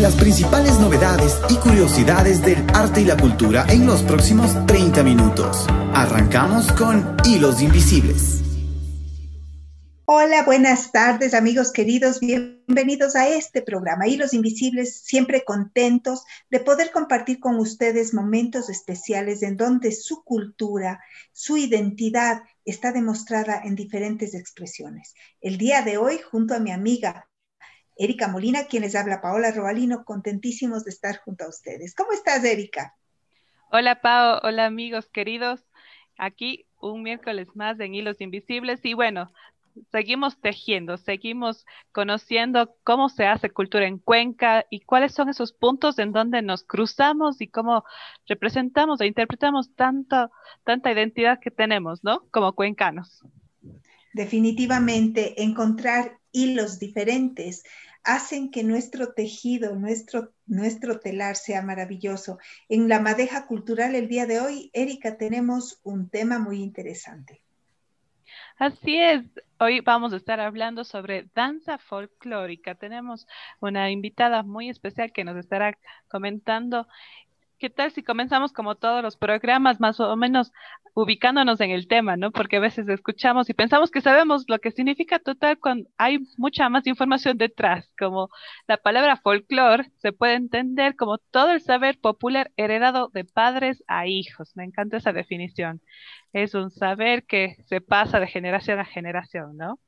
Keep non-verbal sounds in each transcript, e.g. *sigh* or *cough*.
Las principales novedades y curiosidades del arte y la cultura en los próximos 30 minutos. Arrancamos con Hilos Invisibles. Hola, buenas tardes amigos queridos, bienvenidos a este programa Hilos Invisibles, siempre contentos de poder compartir con ustedes momentos especiales en donde su cultura, su identidad está demostrada en diferentes expresiones. El día de hoy, junto a mi amiga Erika Molina, quienes habla Paola Robalino, contentísimos de estar junto a ustedes. ¿Cómo estás, Erika? Hola, Pao. Hola, amigos queridos. Aquí un miércoles más en Hilos Invisibles y bueno, seguimos tejiendo, seguimos conociendo cómo se hace cultura en Cuenca y cuáles son esos puntos en donde nos cruzamos y cómo representamos e interpretamos tanta, tanta identidad que tenemos, ¿no? Como cuencanos. Definitivamente, encontrar hilos diferentes hacen que nuestro tejido, nuestro, nuestro telar sea maravilloso. En la madeja cultural el día de hoy, Erika, tenemos un tema muy interesante. Así es, hoy vamos a estar hablando sobre danza folclórica. Tenemos una invitada muy especial que nos estará comentando ¿qué tal si comenzamos como todos los programas, más o menos ubicándonos en el tema, ¿no? Porque a veces escuchamos y pensamos que sabemos lo que significa total cuando hay mucha más información detrás, como la palabra folclore se puede entender como todo el saber popular heredado de padres a hijos. Me encanta esa definición. Es un saber que se pasa de generación a generación, ¿no?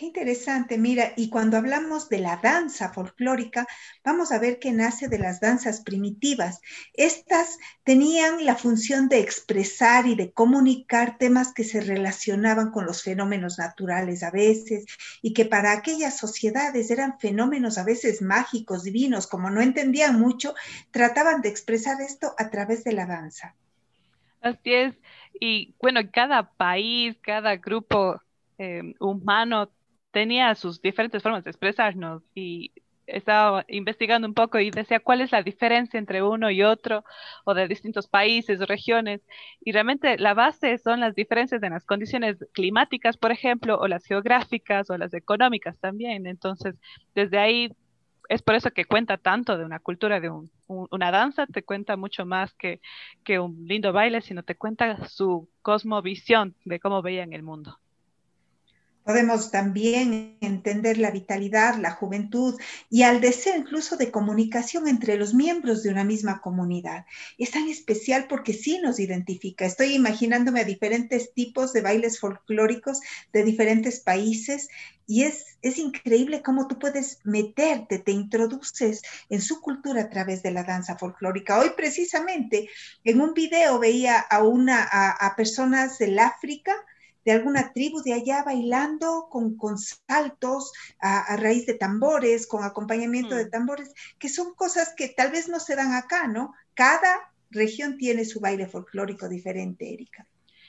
Qué interesante, mira, y cuando hablamos de la danza folclórica, vamos a ver que nace de las danzas primitivas. Estas tenían la función de expresar y de comunicar temas que se relacionaban con los fenómenos naturales a veces y que para aquellas sociedades eran fenómenos a veces mágicos, divinos, como no entendían mucho, trataban de expresar esto a través de la danza. Así es, y bueno, cada país, cada grupo eh, humano tenía sus diferentes formas de expresarnos y estaba investigando un poco y decía cuál es la diferencia entre uno y otro o de distintos países o regiones. Y realmente la base son las diferencias en las condiciones climáticas, por ejemplo, o las geográficas o las económicas también. Entonces, desde ahí es por eso que cuenta tanto de una cultura, de una danza, te cuenta mucho más que, que un lindo baile, sino te cuenta su cosmovisión de cómo veían el mundo. Podemos también entender la vitalidad, la juventud y al deseo incluso de comunicación entre los miembros de una misma comunidad. Es tan especial porque sí nos identifica. Estoy imaginándome a diferentes tipos de bailes folclóricos de diferentes países y es, es increíble cómo tú puedes meterte, te introduces en su cultura a través de la danza folclórica. Hoy precisamente en un video veía a, una, a personas del África de alguna tribu de allá bailando con, con saltos a, raíz de tambores, con acompañamiento de mm. tambores, que son cosas que tal vez no se dan acá, ¿no? Cada región tiene su baile folclórico diferente, Erika.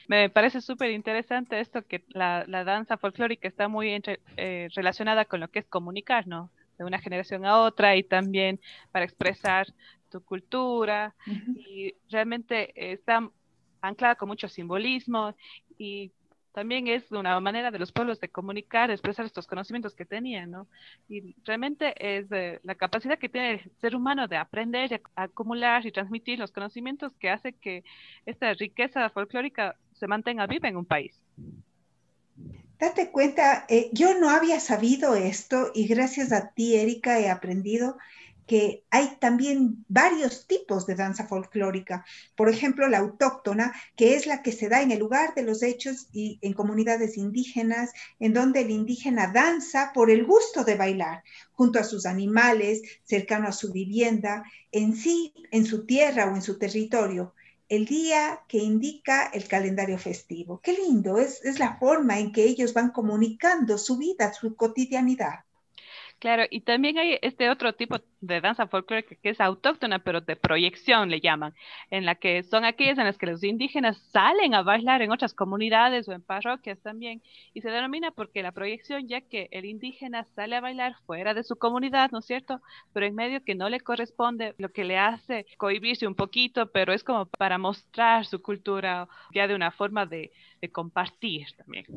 Me parece súper interesante esto que la, danza folclórica está muy eh, relacionada con lo que es comunicar, ¿no? De una generación a otra y también para expresar tu cultura y realmente está anclada con mucho simbolismo y también es una manera de los pueblos de comunicar, expresar estos conocimientos que tenían, ¿no? Y realmente es la capacidad que tiene el ser humano de aprender, acumular y transmitir los conocimientos que hace que esta riqueza folclórica se mantenga viva en un país. Date cuenta, eh, yo no había sabido esto y gracias a ti, Erika, he aprendido que hay también varios tipos de danza folclórica. Por ejemplo, la autóctona, que es la que se da en el lugar de los hechos y en comunidades indígenas, en donde el indígena danza por el gusto de bailar, junto a sus animales, cercano a su vivienda, en sí, en su tierra o en su territorio el día que indica el calendario festivo. Qué lindo, es, es, la forma en que ellos van comunicando su vida, su cotidianidad. Claro, y también hay este otro tipo de danza folclórica que es autóctona, pero de proyección le llaman, en la que son aquellas en las que los indígenas salen a bailar en otras comunidades o en parroquias también, y se denomina porque la proyección, ya que el indígena sale a bailar fuera de su comunidad, ¿no es cierto? Pero en medio que no le corresponde, lo que le hace cohibirse un poquito, pero es como para mostrar su cultura ya de una forma de, de compartir también.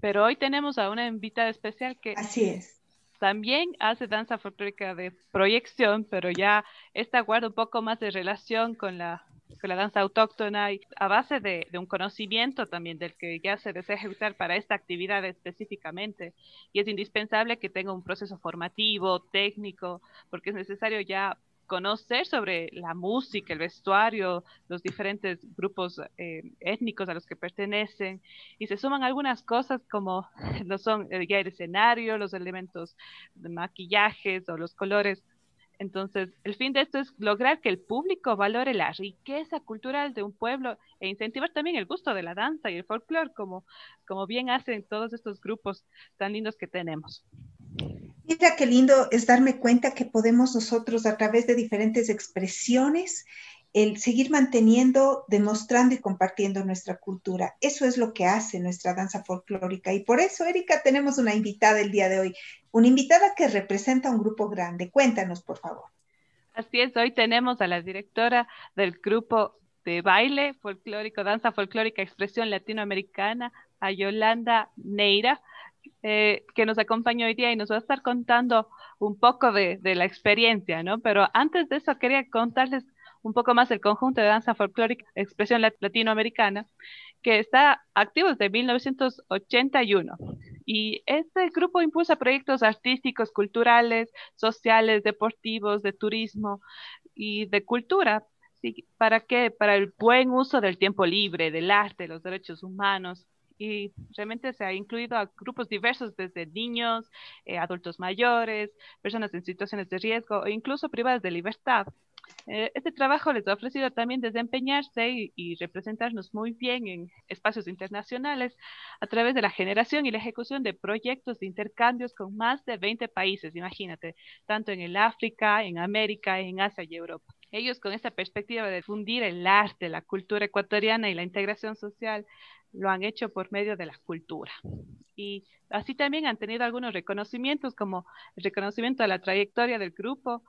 Pero hoy tenemos a una invitada especial que... Así es también hace danza folclórica de proyección, pero ya esta guarda un poco más de relación con la, con la danza autóctona y a base de, de, un conocimiento también del que ya se desea ejecutar para esta actividad específicamente. Y es indispensable que tenga un proceso formativo, técnico, porque es necesario ya conocer sobre la música, el vestuario, los diferentes grupos eh, étnicos a los que pertenecen y se suman algunas cosas como *laughs* no son el guía escenario, los elementos de maquillajes o los colores. Entonces, el fin de esto es lograr que el público valore la riqueza cultural de un pueblo e incentivar también el gusto de la danza y el folclore, como, como bien hacen todos estos grupos tan lindos que tenemos. Mira qué lindo es darme cuenta que podemos nosotros a través de diferentes expresiones el seguir manteniendo, demostrando y compartiendo nuestra cultura. Eso es lo que hace nuestra danza folclórica. Y por eso, Erika, tenemos una invitada el día de hoy, una invitada que representa un grupo grande. Cuéntanos, por favor. Así es, hoy tenemos a la directora del grupo de baile folclórico, danza folclórica, expresión latinoamericana, a Yolanda Neira. Eh, que nos acompaña hoy día y nos va a estar contando un poco de, la experiencia, ¿no? Pero antes de eso quería contarles un poco más el conjunto de danza folclórica expresión latinoamericana, que está activo desde 1981. Y este grupo impulsa proyectos artísticos, culturales, sociales, deportivos, de turismo y de cultura. ¿Para qué? Para el buen uso del tiempo libre, del arte, los derechos humanos, y realmente se ha incluido a grupos diversos, desde niños, eh, adultos mayores, personas en situaciones de riesgo e incluso privadas de libertad. Eh, este trabajo les ha ofrecido también desempeñarse y, y, representarnos muy bien en espacios internacionales a través de la generación y la ejecución de proyectos de intercambios con más de 20 países, imagínate, tanto en el África, en América, en Asia y Europa. Ellos con esta perspectiva de difundir el arte, la cultura ecuatoriana y la integración social lo han hecho por medio de la cultura. Y así también han tenido algunos reconocimientos, como el reconocimiento de la trayectoria del grupo,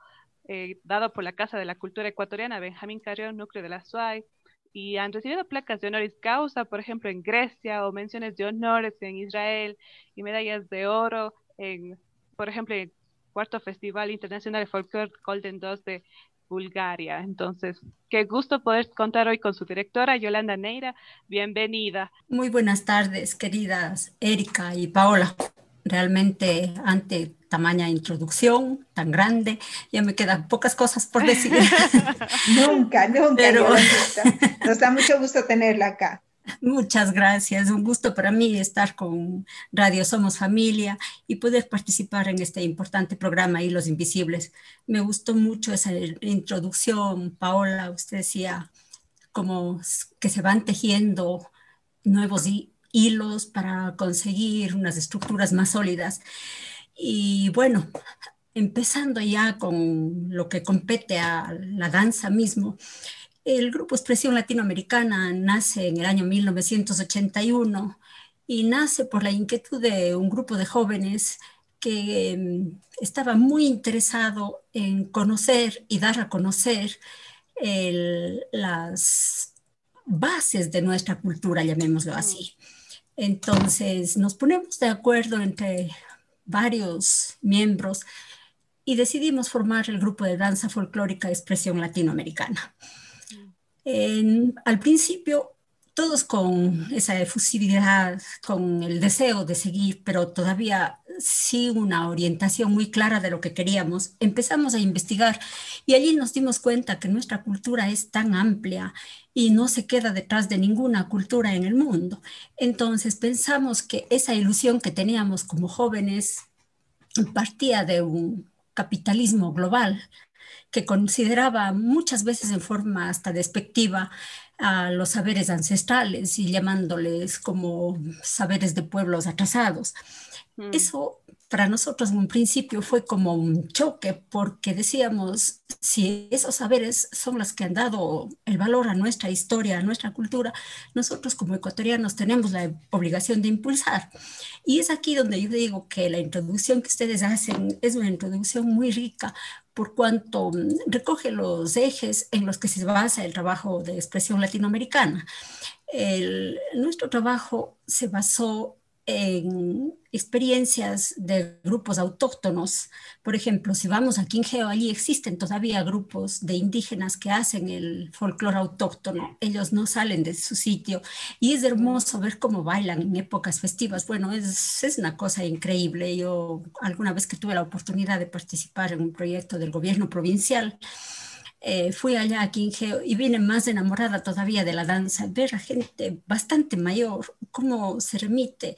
eh, dado por la Casa de la Cultura Ecuatoriana Benjamín Carrión, núcleo de la SUAI, y han recibido placas de honoris causa, por ejemplo, en Grecia, o menciones de honores en Israel, y medallas de oro en, por ejemplo, el cuarto Festival Internacional de Folklore Golden 2 de Bulgaria. Entonces, qué gusto poder contar hoy con su directora, Yolanda Neira. Bienvenida. Muy buenas tardes, queridas Erika y Paola. Realmente, ante tamaña introducción tan grande, ya me quedan pocas cosas por decir. *laughs* nunca, nunca. Pero... Nos da mucho gusto tenerla acá. Muchas gracias. Un gusto para mí estar con Radio Somos Familia y poder participar en este importante programa Hilos Invisibles. Me gustó mucho esa introducción, Paola. Usted decía como que se van tejiendo nuevos hilos para conseguir unas estructuras más sólidas. Y bueno, empezando ya con lo que compete a la danza mismo. El Grupo Expresión Latinoamericana nace en el año 1981 y nace por la inquietud de un grupo de jóvenes que em, estaba muy interesado en conocer y dar a conocer las bases de nuestra cultura, llamémoslo así. Entonces nos ponemos de acuerdo entre varios miembros y decidimos formar el grupo de danza folclórica Expresión Latinoamericana al principio, todos con esa efusividad, con el deseo de seguir, pero todavía sin una orientación muy clara de lo que queríamos, empezamos a investigar y allí nos dimos cuenta que nuestra cultura es tan amplia y no se queda detrás de ninguna cultura en el mundo. Entonces pensamos que esa ilusión que teníamos como jóvenes partía de un capitalismo global que consideraba muchas veces en forma hasta despectiva a los saberes ancestrales y llamándoles como saberes de pueblos atrasados. Mm. Eso para nosotros en un principio fue como un choque porque decíamos, si esos saberes son los que han dado el valor a nuestra historia, a nuestra cultura, nosotros como ecuatorianos tenemos la obligación de impulsar. Y es aquí donde yo digo que la introducción que ustedes hacen es una introducción muy rica por cuanto mm, recoge los ejes en los que se basa el trabajo de expresión latinoamericana. nuestro trabajo se basó en experiencias de grupos autóctonos. Por ejemplo, si vamos a Quingeo, allí existen todavía grupos de indígenas que hacen el folclore autóctono. Ellos no salen de su sitio y es hermoso ver cómo bailan en épocas festivas. Bueno, es, es una cosa increíble. Yo alguna vez que tuve la oportunidad de participar en un proyecto del gobierno provincial, eh, fui allá a Quingeo y vine más enamorada todavía de la danza, ver a gente bastante mayor, cómo se remite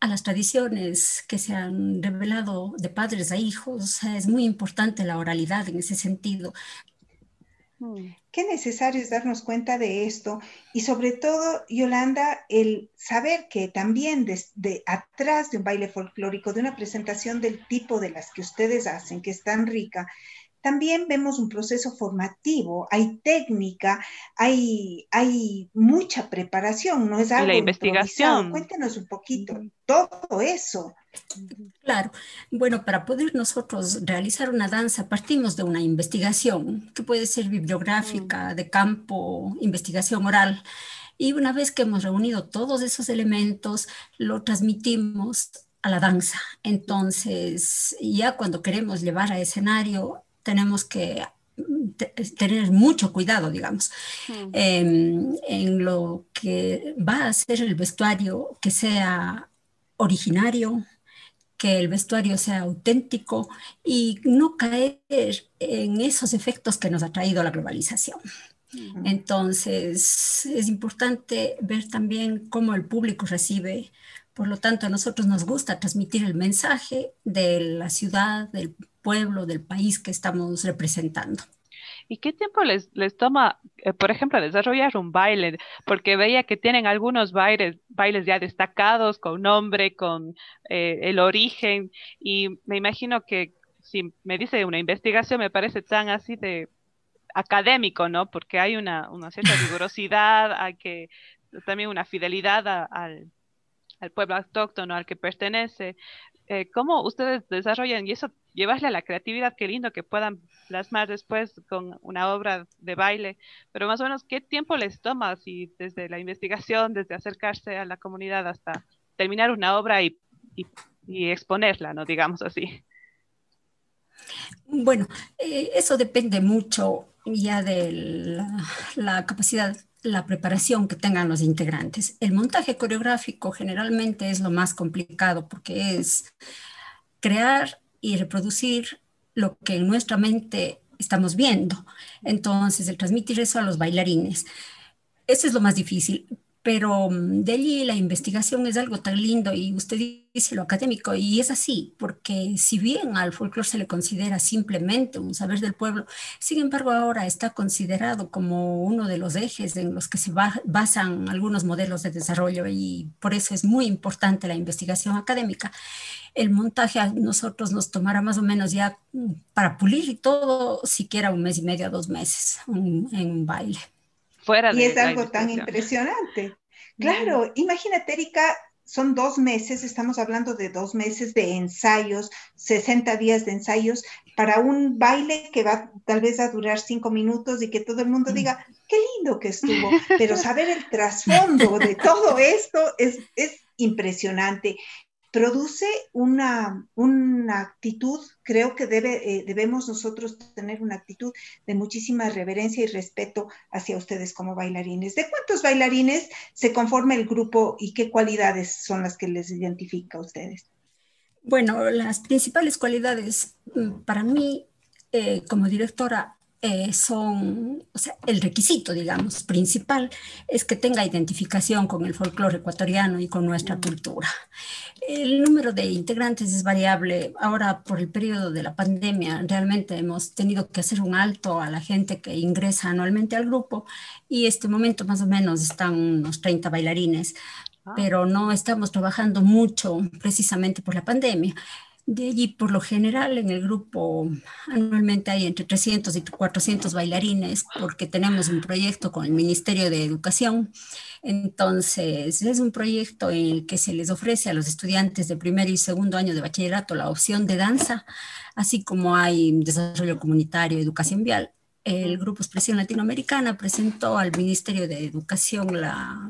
a las tradiciones que se han revelado de padres a hijos. es muy importante la oralidad en ese sentido. Mm. Qué necesario es darnos cuenta de esto y sobre todo, Yolanda, el saber que también desde atrás de un baile folclórico, de una presentación del tipo de las que ustedes hacen, que es tan rica, también vemos un proceso formativo, hay técnica, hay, hay mucha preparación, no es algo. Y la investigación. Cuéntenos un poquito, todo eso. Claro, bueno, para poder nosotros realizar una danza partimos de una investigación que puede ser bibliográfica, de campo, investigación oral. Y una vez que hemos reunido todos esos elementos, lo transmitimos a la danza. Entonces, ya cuando queremos llevar a escenario, tenemos que mm, tener mucho cuidado, digamos, em, en lo que va a ser el vestuario, que sea originario, que el vestuario sea auténtico y no caer en esos efectos que nos ha traído la globalización. Entonces, es importante ver también cómo el público recibe. Por lo tanto, a nosotros nos gusta transmitir el mensaje de la ciudad, del pueblo, del país que estamos representando. ¿Y qué tiempo les, les toma, eh, por ejemplo, desarrollar un baile? Porque veía que tienen algunos bailes, bailes ya destacados, con nombre, con eh, el origen, y me imagino que si me dice una investigación, me parece tan así de académico, ¿no? Porque hay una, una cierta *laughs* rigurosidad, hay que también una fidelidad al, al pueblo autóctono al que pertenece. Eh, ¿Cómo ustedes desarrollan y eso llevarle a la creatividad, qué lindo que puedan plasmar después con una obra de baile, pero más o menos, ¿qué tiempo les toma si desde la investigación, desde acercarse a la comunidad hasta terminar una obra y, exponerla, ¿no? Digamos así. Bueno, eh, eso depende mucho ya de la capacidad la preparación que tengan los integrantes. El montaje coreográfico generalmente es lo más complicado porque es crear y reproducir lo que en nuestra mente estamos viendo. Entonces, el transmitir eso a los bailarines. Eso es lo más difícil, pero mm, de allí la investigación es algo tan lindo y usted dice lo académico y es así, porque si bien al folclore se le considera simplemente un saber del pueblo, sin embargo ahora está considerado como uno de los ejes en los que se basan algunos modelos de desarrollo y por eso es muy importante la investigación académica. El montaje a nosotros nos tomará más o menos ya mm, para pulir todo, siquiera un mes y medio, dos meses en un baile y es algo tan impresionante. Claro, imagínate, Erika, son dos meses, estamos hablando de dos meses de ensayos, 60 días de ensayos para un baile que va tal vez a durar cinco minutos y que todo el mundo mm. diga, qué lindo que estuvo, *laughs* pero saber el trasfondo de todo esto es, es impresionante produce una, una actitud, creo que eh, debemos nosotros tener una actitud de muchísima reverencia y respeto hacia ustedes como bailarines. ¿De cuántos bailarines se conforma el grupo y qué cualidades son las que les identifica a ustedes? Bueno, las principales cualidades mm, para mí eh, como directora eh, son, o sea, el requisito, digamos, principal es que tenga identificación con el folclore ecuatoriano y con nuestra cultura. El número de integrantes es variable. Ahora, por el periodo de la pandemia, realmente hemos tenido que hacer un alto a la gente que ingresa anualmente al grupo y este momento más o menos están unos 30 bailarines, ah. pero no estamos trabajando mucho precisamente por la pandemia. De allí, por lo general, en el grupo anualmente hay entre 300 y 400 bailarines porque tenemos un proyecto con el Ministerio de Educación. Entonces, es un proyecto en el que se les ofrece a los estudiantes de primer y segundo año de bachillerato la opción de danza, así como hay desarrollo comunitario, educación vial. El Grupo Expresión Latinoamericana presentó al Ministerio de Educación la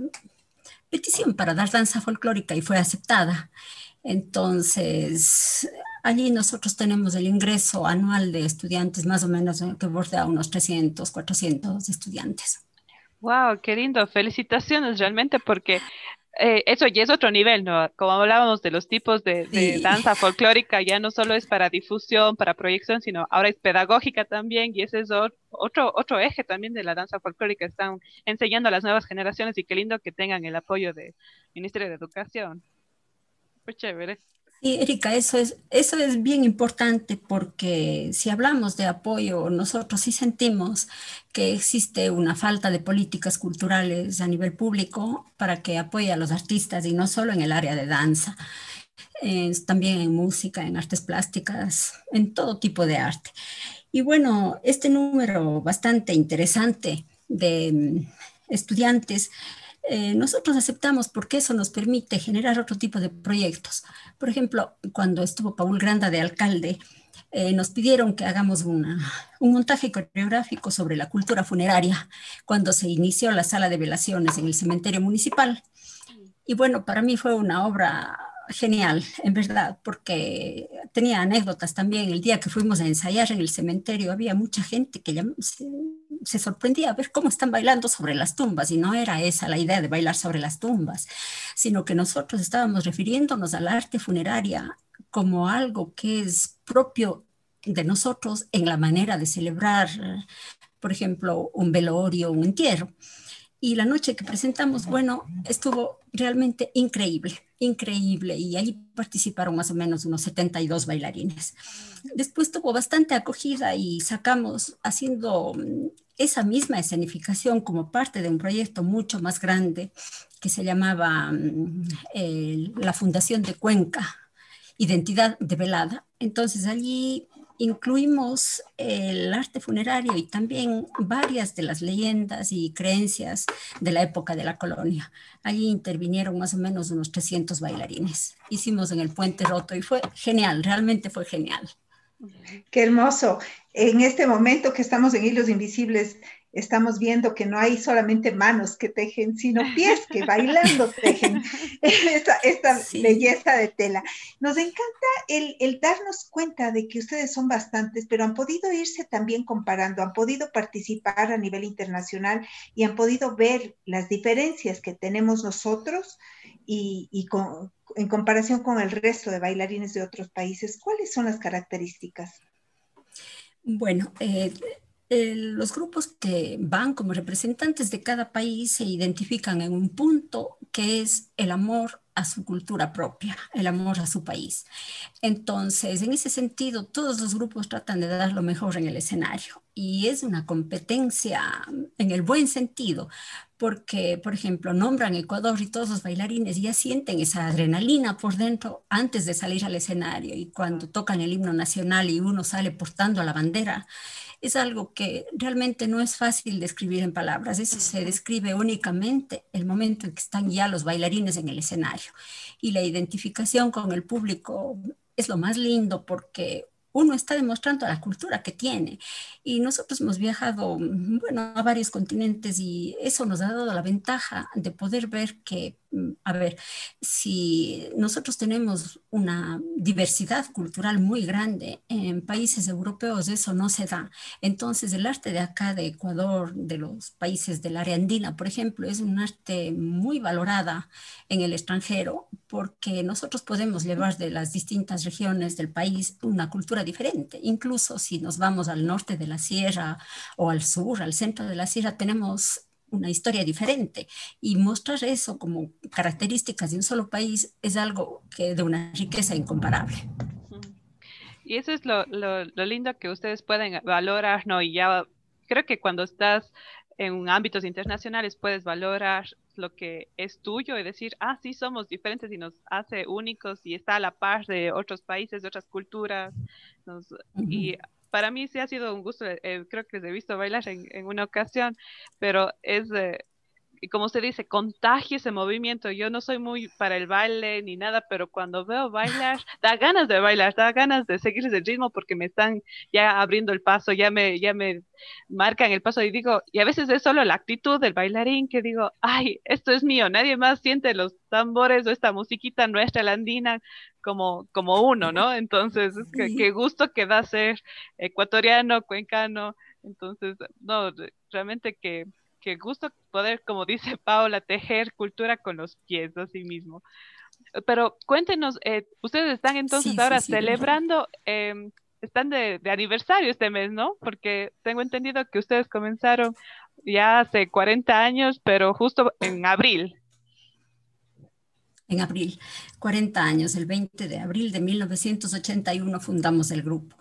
petición para dar danza folclórica y fue aceptada. Entonces, allí nosotros tenemos el ingreso anual de estudiantes más o menos que bordea unos 300, 400 estudiantes. Wow, qué lindo. Felicitaciones realmente porque eh, eso ya es otro nivel, ¿no? Como hablábamos de los tipos de, danza folclórica, ya no solo es para difusión, para proyección, sino ahora es pedagógica también y ese es otro, otro eje también de la danza folclórica. Están enseñando a las nuevas generaciones y qué lindo que tengan el apoyo del Ministerio de Educación. Sí, Erika, eso es, eso es bien importante porque si hablamos de apoyo, nosotros sí sentimos que existe una falta de políticas culturales a nivel público para que apoye a los artistas y no solo en el área de danza, también en música, en artes plásticas, en todo tipo de arte. Y bueno, este número bastante interesante de mm, estudiantes eh, nosotros aceptamos porque eso nos permite generar otro tipo de proyectos. Por ejemplo, cuando estuvo Paul Granda de alcalde, eh, nos pidieron que hagamos un montaje coreográfico sobre la cultura funeraria cuando se inició la sala de velaciones en el cementerio municipal. Y bueno, para mí fue una obra genial, en verdad, porque tenía anécdotas también. El día que fuimos a ensayar en el cementerio había mucha gente que se, sorprendía a ver cómo están bailando sobre las tumbas y no era esa la idea de bailar sobre las tumbas, sino que nosotros estábamos refiriéndonos al arte funeraria como algo que es propio de nosotros en la manera de celebrar, por ejemplo, un velorio, un entierro. Y la noche que presentamos, bueno, estuvo realmente increíble increíble y ahí participaron más o menos unos 72 bailarines. Después tuvo bastante acogida y sacamos haciendo mm, esa misma escenificación como parte de un proyecto mucho más grande que se llamaba mm, la Fundación de Cuenca, Identidad de Velada. Entonces allí incluimos el arte funerario y también varias de las leyendas y creencias de la época de la colonia. Allí intervinieron más o menos unos 300 bailarines. Hicimos en el Puente Roto y fue genial, realmente fue genial. Qué hermoso. En este momento que estamos en Hilos Invisibles, estamos viendo que no hay solamente manos que tejen, sino pies que bailando tejen *laughs* esta, belleza de tela. Nos encanta el, el, darnos cuenta de que ustedes son bastantes, pero han podido irse también comparando, han podido participar a nivel internacional y han podido ver las diferencias que tenemos nosotros y, y con, en comparación con el resto de bailarines de otros países. ¿Cuáles son las características? Bueno, eh, los grupos que van como representantes de cada país se identifican en un punto que es el amor a su cultura propia, el amor a su país. Entonces, en ese sentido, todos los grupos tratan de dar lo mejor en el escenario y es una competencia en el buen sentido, porque, por ejemplo, nombran Ecuador y todos los bailarines ya sienten esa adrenalina por dentro antes de salir al escenario y cuando tocan el himno nacional y uno sale portando la bandera, es algo que realmente no es fácil describir en palabras. Eso se describe únicamente el momento en que están ya los bailarines en el escenario. Y la identificación con el público es lo más lindo porque uno está demostrando la cultura que tiene. Y nosotros hemos viajado, bueno, a varios continentes y eso nos ha dado la ventaja de poder ver que, mm, a ver, si nosotros tenemos una diversidad cultural muy grande en países europeos, eso no se da. Entonces, el arte de acá, de Ecuador, de los países del área andina, por ejemplo, es un arte muy valorada en el extranjero porque nosotros podemos llevar de las distintas regiones del país una cultura diferente. Incluso si nos vamos al norte de la sierra o al sur, al centro de la sierra, tenemos una historia diferente y mostrar eso como características de un solo país es algo que de una riqueza incomparable. Y eso es lo, lo, lo lindo que ustedes pueden valorar, ¿no? Y ya creo que cuando estás en ámbitos internacionales puedes valorar lo que es tuyo y decir, ah, sí, somos diferentes y nos hace únicos y está a la par de otros países, de otras culturas. Y para mí sí ha sido un gusto, eh, creo que les he visto bailar en, una ocasión, pero es... y como usted dice, contagie ese movimiento. Yo no soy muy para el baile ni nada, pero cuando veo bailar, *laughs* da ganas de bailar, da ganas de seguir ese ritmo porque me están ya abriendo el paso, ya me, ya me marcan el paso y digo, y a veces es solo la actitud del bailarín que digo, ay, esto es mío, nadie más siente los tambores o esta musiquita nuestra landina como, como uno, ¿no? Entonces, qué gusto que da ser ecuatoriano, cuencano, entonces, no, realmente que, que gusto poder, como dice *laughs* Paola, tejer cultura con los pies, así mismo. Pero cuéntenos, eh, ustedes están entonces ahora celebrando, em, están de, aniversario este mes, ¿no? Porque tengo entendido que ustedes comenzaron ya hace 40 años, pero justo en abril. En abril, 40 años, el 20 de abril de 1981 fundamos el grupo.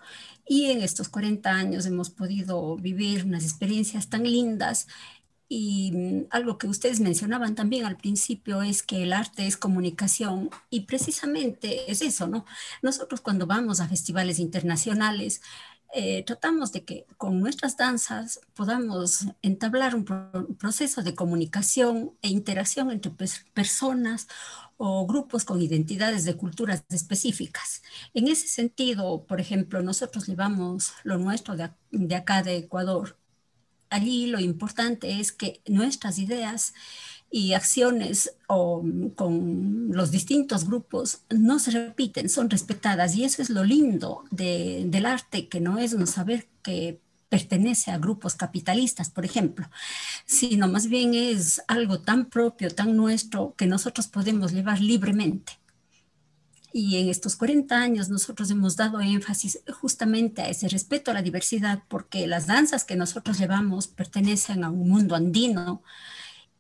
Y en estos 40 años hemos podido vivir unas experiencias tan lindas y mm, algo que ustedes mencionaban también al principio es que el arte es comunicación y precisamente es eso, ¿no? Nosotros cuando vamos a festivales internacionales, eh, tratamos de que con nuestras danzas podamos entablar un, proceso de comunicación e interacción entre personas o grupos con identidades de culturas específicas. En ese sentido, por ejemplo, nosotros llevamos lo nuestro de, de acá de Ecuador. Allí lo importante es que nuestras ideas y acciones o, con los distintos grupos no se repiten, son respetadas y eso es lo lindo de, del arte, que no es un saber que pertenece a grupos capitalistas, por ejemplo, sino más bien es algo tan propio, tan nuestro, que nosotros podemos llevar libremente. Y en estos 40 años nosotros hemos dado énfasis justamente a ese respeto a la diversidad, porque las danzas que nosotros llevamos pertenecen a un mundo andino,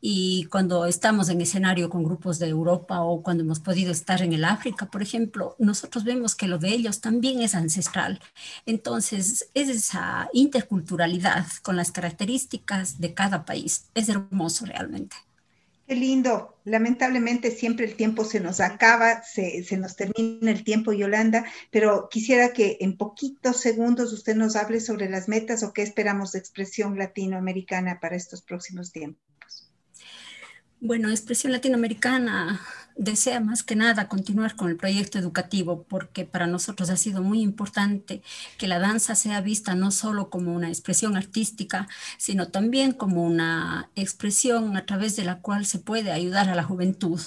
y cuando estamos en escenario con grupos de Europa o cuando hemos podido estar en el África, por ejemplo, nosotros vemos que lo de ellos también es ancestral. Entonces, es esa interculturalidad con las características de cada país. Es hermoso realmente. Qué lindo. Lamentablemente siempre el tiempo se nos acaba, se, se, nos termina el tiempo, Yolanda, pero quisiera que en poquitos segundos usted nos hable sobre las metas o qué esperamos de expresión latinoamericana para estos próximos tiempos. Bueno, Expresión Latinoamericana desea más que nada continuar con el proyecto educativo porque para nosotros ha sido muy importante que la danza sea vista no solo como una expresión artística, sino también como una expresión a través de la cual se puede ayudar a la juventud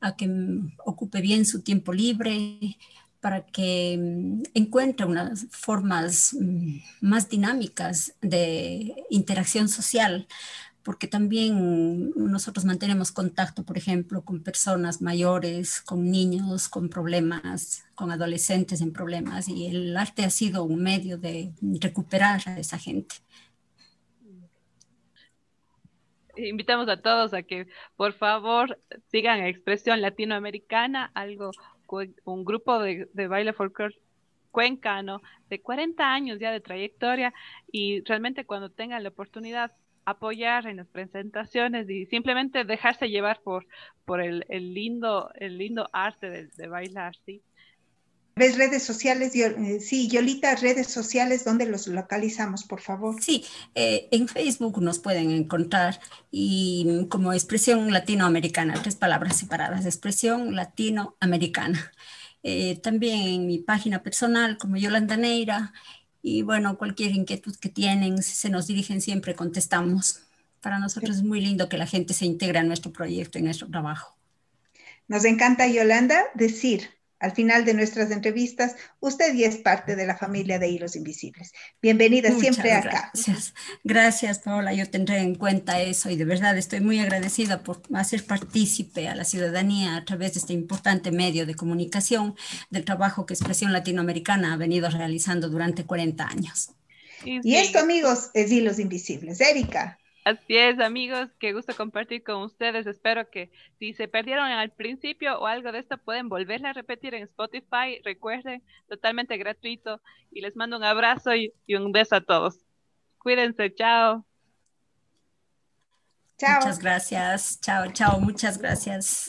a que mm, ocupe bien su tiempo libre, para que mm, encuentre unas formas mm, más dinámicas de interacción social, porque también nosotros mantenemos contacto, por ejemplo, con personas mayores, con niños con problemas, con adolescentes en problemas, y el arte ha sido un medio de recuperar a esa gente. Invitamos a todos a que por favor sigan Expresión Latinoamericana, algo, un grupo de, de baile folclore cuencano de 40 años ya de trayectoria y realmente cuando tengan la oportunidad apoyar en las presentaciones y simplemente dejarse llevar por, por el, lindo, el lindo arte de, bailar, ¿sí? ¿Ves redes sociales? Eh, sí, Yolita, redes sociales, ¿dónde los localizamos, por favor? Sí, eh, en Facebook nos pueden encontrar y como expresión latinoamericana, tres palabras separadas, expresión latinoamericana. Eh, también en mi página personal como Yolanda Neira y bueno, cualquier inquietud que tienen, se nos dirigen siempre, contestamos. Para nosotros es muy lindo que la gente se integre a nuestro proyecto, en nuestro trabajo. Nos encanta, Yolanda, decir al final de nuestras entrevistas, usted ya es parte de la familia de Hilos Invisibles. Bienvenida siempre acá. Gracias, gracias Paola, yo tendré en cuenta eso y de verdad estoy muy agradecida por hacer partícipe a la ciudadanía a través de este importante medio de comunicación del trabajo que Expresión Latinoamericana ha venido realizando durante 40 años. Y esto, amigos, es Hilos Invisibles. Erika. Así es, amigos, qué gusto compartir con ustedes. Espero que si se perdieron al principio o algo de esto, pueden volverla a repetir en Spotify. Recuerden, totalmente gratuito. Y les mando un abrazo y, un beso a todos. Cuídense, chao. Chao. Muchas gracias. Chao, chao, muchas gracias.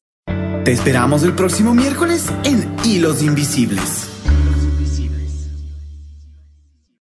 Te esperamos el próximo miércoles en Hilos Invisibles.